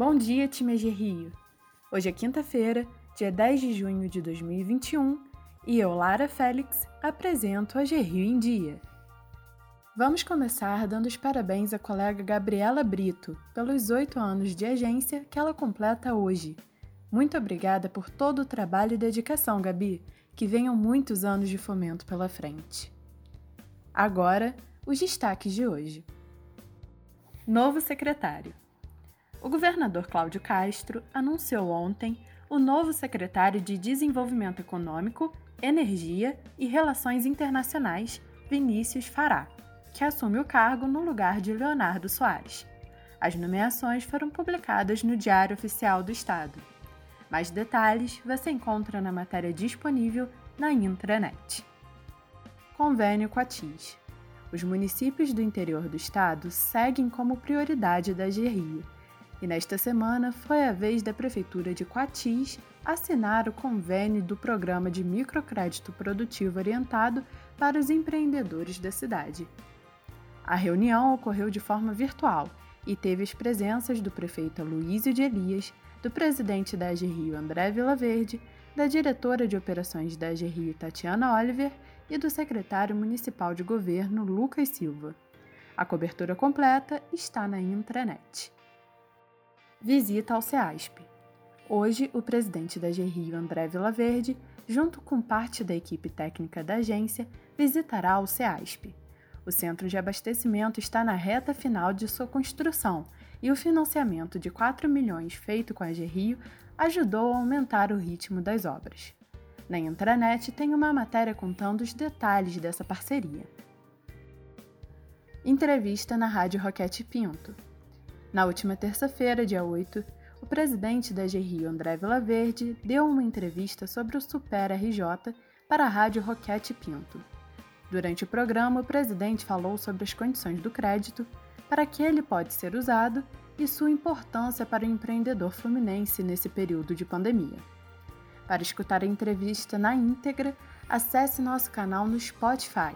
Bom dia, time de Rio! Hoje é quinta-feira, dia 10 de junho de 2021, e eu, Lara Félix, apresento a Rio em Dia. Vamos começar dando os parabéns à colega Gabriela Brito pelos oito anos de agência que ela completa hoje. Muito obrigada por todo o trabalho e dedicação, Gabi, que venham muitos anos de fomento pela frente. Agora, os destaques de hoje. Novo secretário. O governador Cláudio Castro anunciou ontem o novo secretário de Desenvolvimento Econômico, Energia e Relações Internacionais, Vinícius Fará, que assume o cargo no lugar de Leonardo Soares. As nomeações foram publicadas no Diário Oficial do Estado. Mais detalhes você encontra na matéria disponível na intranet. Convênio com a TIS. Os municípios do interior do estado seguem como prioridade da GRI e nesta semana foi a vez da Prefeitura de Coatis assinar o convênio do Programa de Microcrédito Produtivo Orientado para os empreendedores da cidade. A reunião ocorreu de forma virtual e teve as presenças do prefeito Luísio de Elias, do presidente da AGRIO André Vilaverde, da diretora de operações da AGRIO Tatiana Oliver e do secretário municipal de governo Lucas Silva. A cobertura completa está na intranet visita ao CEASP. Hoje, o presidente da GRIO, André Vilaverde, junto com parte da equipe técnica da agência, visitará o CEASP. O centro de abastecimento está na reta final de sua construção e o financiamento de 4 milhões feito com a GRIO ajudou a aumentar o ritmo das obras. Na intranet tem uma matéria contando os detalhes dessa parceria. Entrevista na Rádio Roquete Pinto. Na última terça-feira, dia 8, o presidente da GRIO, André Vilaverde, deu uma entrevista sobre o Super RJ para a rádio Roquete Pinto. Durante o programa, o presidente falou sobre as condições do crédito, para que ele pode ser usado e sua importância para o empreendedor fluminense nesse período de pandemia. Para escutar a entrevista na íntegra, acesse nosso canal no Spotify.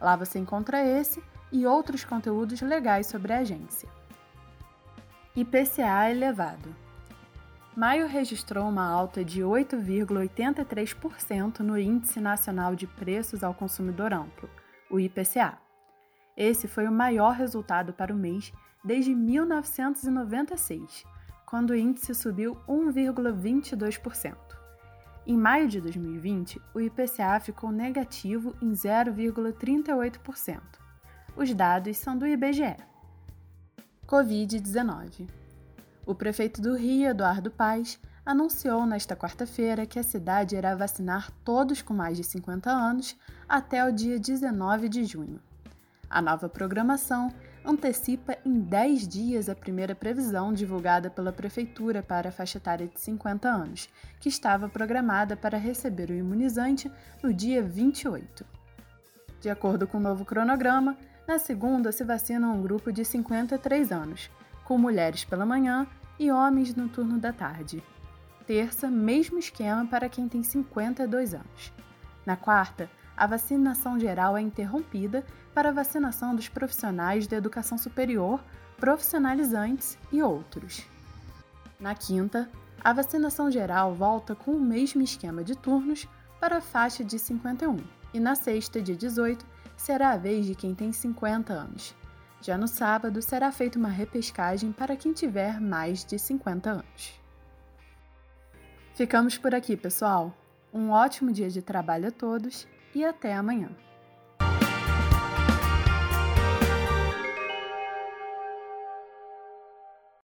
Lá você encontra esse e outros conteúdos legais sobre a agência. IPCA elevado. Maio registrou uma alta de 8,83% no Índice Nacional de Preços ao Consumidor Amplo, o IPCA. Esse foi o maior resultado para o mês desde 1996, quando o índice subiu 1,22%. Em maio de 2020, o IPCA ficou negativo em 0,38%. Os dados são do IBGE. Covid-19. O prefeito do Rio, Eduardo Paes, anunciou nesta quarta-feira que a cidade irá vacinar todos com mais de 50 anos até o dia 19 de junho. A nova programação antecipa em 10 dias a primeira previsão divulgada pela Prefeitura para a faixa etária de 50 anos, que estava programada para receber o imunizante no dia 28. De acordo com o novo cronograma, na segunda, se vacina um grupo de 53 anos, com mulheres pela manhã e homens no turno da tarde. Terça, mesmo esquema para quem tem 52 anos. Na quarta, a vacinação geral é interrompida para a vacinação dos profissionais da educação superior, profissionalizantes e outros. Na quinta, a vacinação geral volta com o mesmo esquema de turnos para a faixa de 51, e na sexta, dia 18, será a vez de quem tem 50 anos. Já no sábado, será feita uma repescagem para quem tiver mais de 50 anos. Ficamos por aqui, pessoal. Um ótimo dia de trabalho a todos e até amanhã.